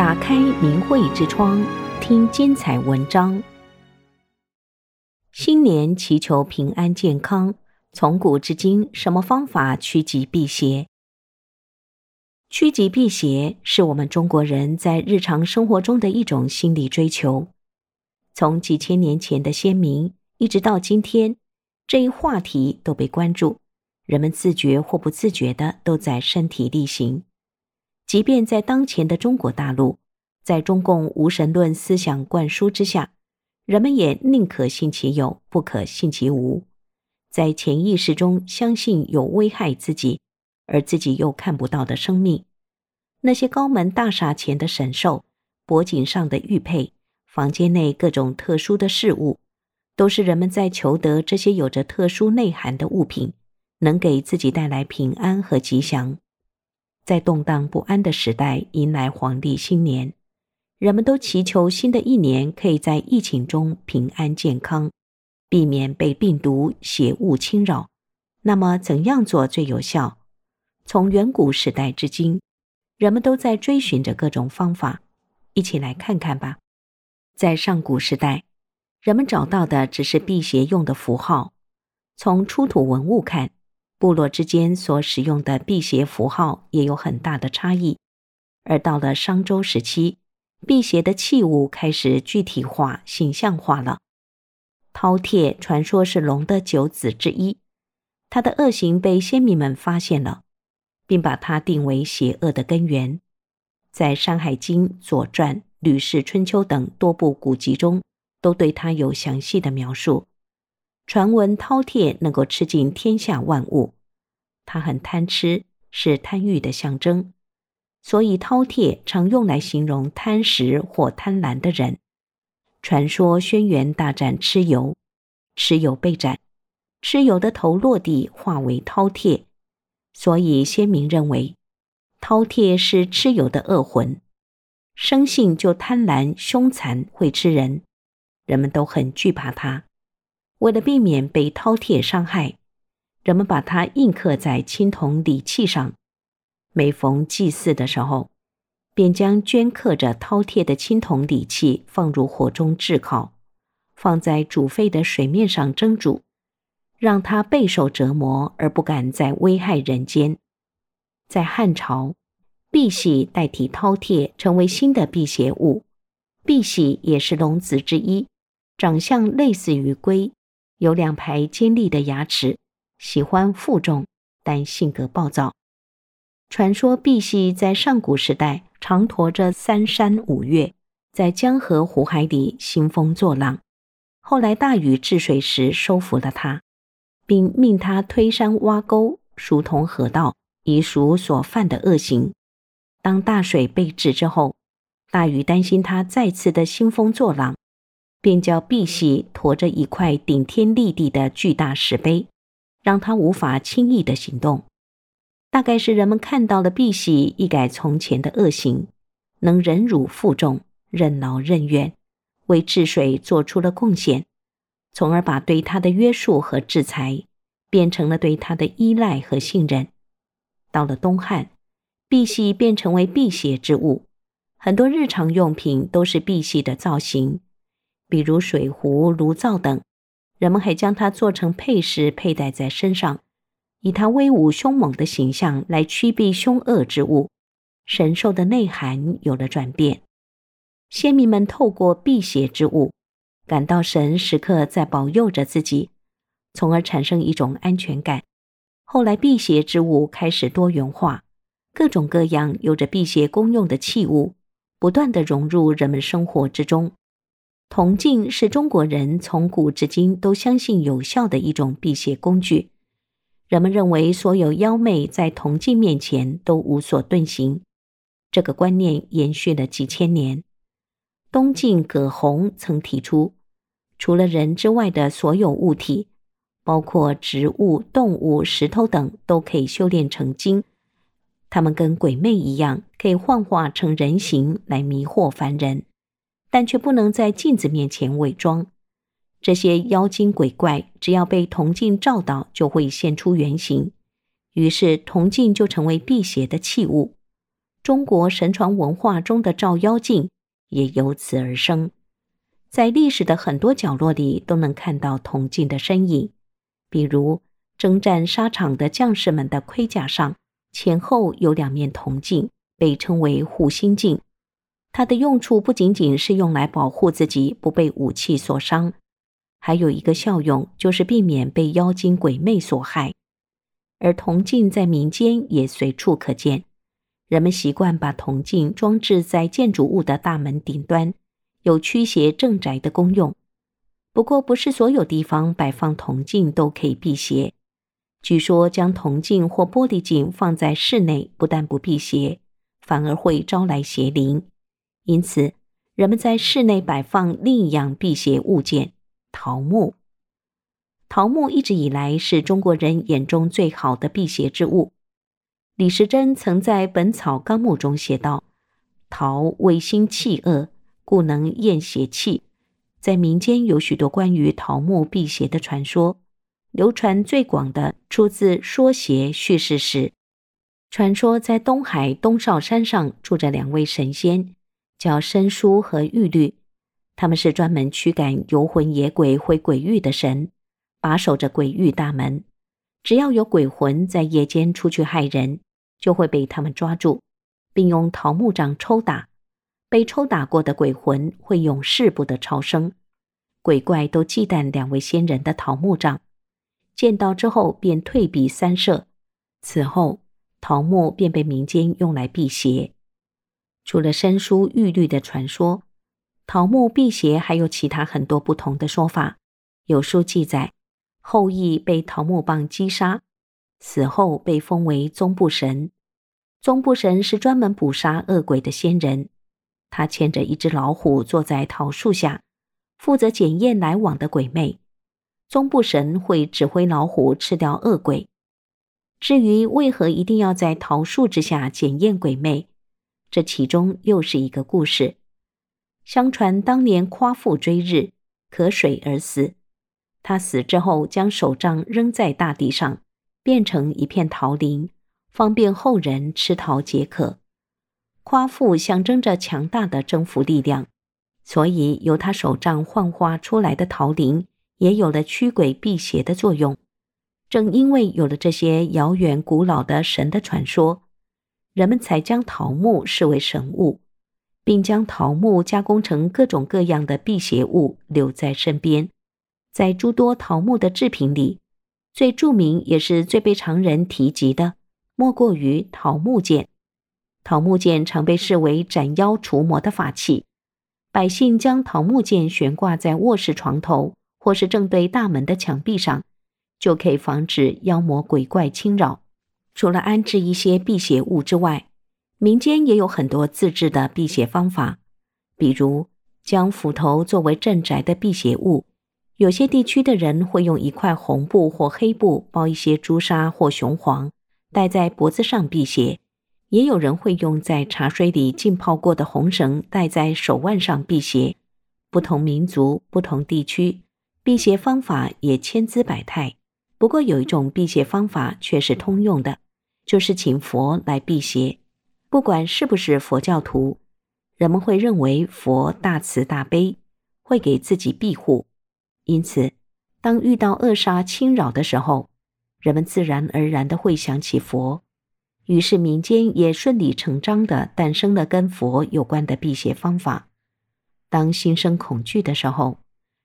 打开明慧之窗，听精彩文章。新年祈求平安健康，从古至今，什么方法趋吉避邪？趋吉避邪是我们中国人在日常生活中的一种心理追求。从几千年前的先民，一直到今天，这一话题都被关注，人们自觉或不自觉的都在身体力行。即便在当前的中国大陆，在中共无神论思想灌输之下，人们也宁可信其有，不可信其无，在潜意识中相信有危害自己，而自己又看不到的生命。那些高门大厦前的神兽，脖颈上的玉佩，房间内各种特殊的事物，都是人们在求得这些有着特殊内涵的物品，能给自己带来平安和吉祥。在动荡不安的时代，迎来黄历新年，人们都祈求新的一年可以在疫情中平安健康，避免被病毒邪物侵扰。那么，怎样做最有效？从远古时代至今，人们都在追寻着各种方法，一起来看看吧。在上古时代，人们找到的只是辟邪用的符号，从出土文物看。部落之间所使用的辟邪符号也有很大的差异，而到了商周时期，辟邪的器物开始具体化、形象化了。饕餮传说是龙的九子之一，它的恶行被先民们发现了，并把它定为邪恶的根源。在《山海经》《左传》《吕氏春秋》等多部古籍中，都对它有详细的描述。传闻饕餮能够吃尽天下万物，它很贪吃，是贪欲的象征，所以饕餮常用来形容贪食或贪婪的人。传说轩辕大战蚩尤，蚩尤被斩，蚩尤的头落地化为饕餮，所以先民认为饕餮是蚩尤的恶魂，生性就贪婪凶残，会吃人，人们都很惧怕它。为了避免被饕餮伤害，人们把它印刻在青铜礼器上。每逢祭祀的时候，便将镌刻着饕餮的青铜礼器放入火中炙烤，放在煮沸的水面上蒸煮，让它备受折磨而不敢再危害人间。在汉朝，碧玺代替饕餮成为新的辟邪物。碧玺也是龙子之一，长相类似于龟。有两排尖利的牙齿，喜欢负重，但性格暴躁。传说赑屭在上古时代常驮着三山五岳，在江河湖海里兴风作浪。后来大禹治水时收服了他，并命他推山挖沟，疏通河道，以赎所犯的恶行。当大水被治之后，大禹担心他再次的兴风作浪。便叫赑屭驮着一块顶天立地的巨大石碑，让他无法轻易的行动。大概是人们看到了赑屭一改从前的恶行，能忍辱负重、任劳任怨，为治水做出了贡献，从而把对他的约束和制裁变成了对他的依赖和信任。到了东汉，赑屭便成为辟邪之物，很多日常用品都是赑屭的造型。比如水壶、炉灶等，人们还将它做成配饰佩戴在身上，以它威武凶猛的形象来驱避凶恶之物。神兽的内涵有了转变，先民们透过辟邪之物，感到神时刻在保佑着自己，从而产生一种安全感。后来辟邪之物开始多元化，各种各样有着辟邪功用的器物，不断地融入人们生活之中。铜镜是中国人从古至今都相信有效的一种辟邪工具。人们认为所有妖魅在铜镜面前都无所遁形，这个观念延续了几千年。东晋葛洪曾提出，除了人之外的所有物体，包括植物、动物、石头等，都可以修炼成精。他们跟鬼魅一样，可以幻化成人形来迷惑凡人。但却不能在镜子面前伪装。这些妖精鬼怪，只要被铜镜照到，就会现出原形。于是，铜镜就成为辟邪的器物。中国神传文化中的照妖镜也由此而生。在历史的很多角落里都能看到铜镜的身影，比如征战沙场的将士们的盔甲上前后有两面铜镜，被称为护心镜。它的用处不仅仅是用来保护自己不被武器所伤，还有一个效用就是避免被妖精鬼魅所害。而铜镜在民间也随处可见，人们习惯把铜镜装置在建筑物的大门顶端，有驱邪镇宅的功用。不过，不是所有地方摆放铜镜都可以辟邪。据说，将铜镜或玻璃镜放在室内，不但不辟邪，反而会招来邪灵。因此，人们在室内摆放另一样辟邪物件——桃木。桃木一直以来是中国人眼中最好的辟邪之物。李时珍曾在《本草纲目》中写道：“桃味辛气恶，故能验邪气。”在民间有许多关于桃木辟邪的传说，流传最广的出自《说邪叙事史》。传说在东海东少山上住着两位神仙，叫申叔和玉律，他们是专门驱赶游魂野鬼回鬼域的神。把守着鬼域大门，只要有鬼魂在夜间出去害人，就会被他们抓住，并用桃木杖抽打。被抽打过的鬼魂会永世不得超生。鬼怪都忌惮两位仙人的桃木杖，见到之后便退避三舍。此后，桃木便被民间用来辟邪。除了申叔玉律的传说，桃木辟邪还有其他很多不同的说法。有书记载。后羿被桃木棒击杀，死后被封为宗不神。宗不神是专门捕杀恶鬼的仙人，他牵着一只老虎坐在桃树下，负责检验来往的鬼魅。宗不神会指挥老虎吃掉恶鬼。至于为何一定要在桃树之下检验鬼魅，这其中又是一个故事。相传当年夸父追日，渴水而死。他死之后，将手杖扔在大地上，变成一片桃林，方便后人吃桃解渴。夸父象征着强大的征服力量，所以由他手杖幻化出来的桃林，也有了驱鬼辟邪的作用。正因为有了这些遥远古老的神的传说，人们才将桃木视为神物，并将桃木加工成各种各样的辟邪物留在身边。在诸多桃木的制品里，最著名也是最被常人提及的，莫过于桃木剑。桃木剑常被视为斩妖除魔的法器，百姓将桃木剑悬挂在卧室床头，或是正对大门的墙壁上，就可以防止妖魔鬼怪侵扰。除了安置一些辟邪物之外，民间也有很多自制的辟邪方法，比如将斧头作为镇宅的辟邪物。有些地区的人会用一块红布或黑布包一些朱砂或雄黄，戴在脖子上辟邪；也有人会用在茶水里浸泡过的红绳戴在手腕上辟邪。不同民族、不同地区，辟邪方法也千姿百态。不过有一种辟邪方法却是通用的，就是请佛来辟邪。不管是不是佛教徒，人们会认为佛大慈大悲，会给自己庇护。因此，当遇到恶煞侵扰的时候，人们自然而然的会想起佛，于是民间也顺理成章的诞生了跟佛有关的辟邪方法。当心生恐惧的时候，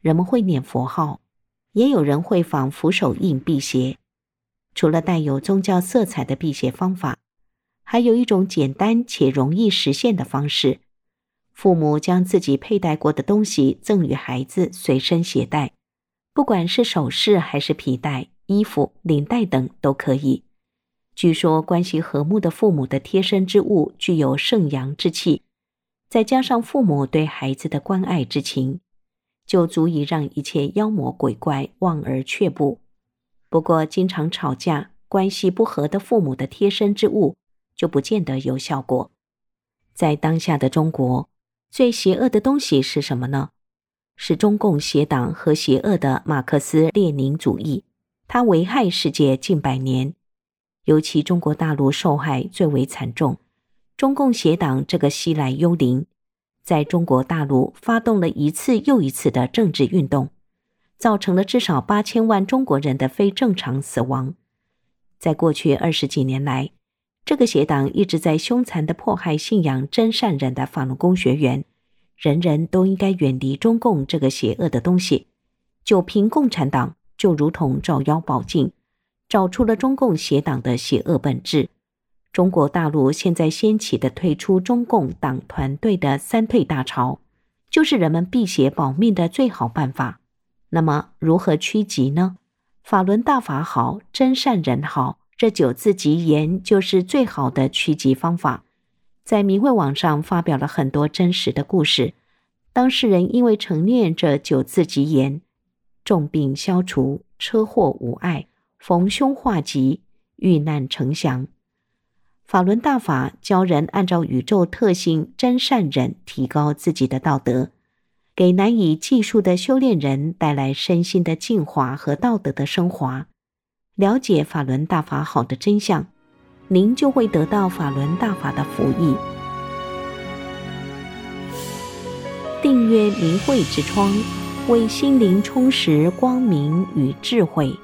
人们会念佛号，也有人会仿符手印辟邪。除了带有宗教色彩的辟邪方法，还有一种简单且容易实现的方式。父母将自己佩戴过的东西赠与孩子随身携带，不管是首饰还是皮带、衣服、领带等都可以。据说关系和睦的父母的贴身之物具有圣阳之气，再加上父母对孩子的关爱之情，就足以让一切妖魔鬼怪望而却步。不过，经常吵架、关系不和的父母的贴身之物就不见得有效果。在当下的中国，最邪恶的东西是什么呢？是中共邪党和邪恶的马克思列宁主义，它危害世界近百年，尤其中国大陆受害最为惨重。中共邪党这个西来幽灵，在中国大陆发动了一次又一次的政治运动，造成了至少八千万中国人的非正常死亡。在过去二十几年来，这个邪党一直在凶残的迫害信仰真善忍的法轮功学员。人人都应该远离中共这个邪恶的东西。就凭共产党，就如同照妖宝镜，找出了中共邪党的邪恶本质。中国大陆现在掀起的退出中共党团队的三退大潮，就是人们避邪保命的最好办法。那么，如何趋吉呢？法轮大法好，真善人好。这九字吉言就是最好的趋吉方法，在明慧网上发表了很多真实的故事。当事人因为承念这九字吉言，重病消除，车祸无碍，逢凶化吉，遇难成祥。法轮大法教人按照宇宙特性真善忍，提高自己的道德，给难以计数的修炼人带来身心的净化和道德的升华。了解法轮大法好的真相，您就会得到法轮大法的福益。订阅明慧之窗，为心灵充实光明与智慧。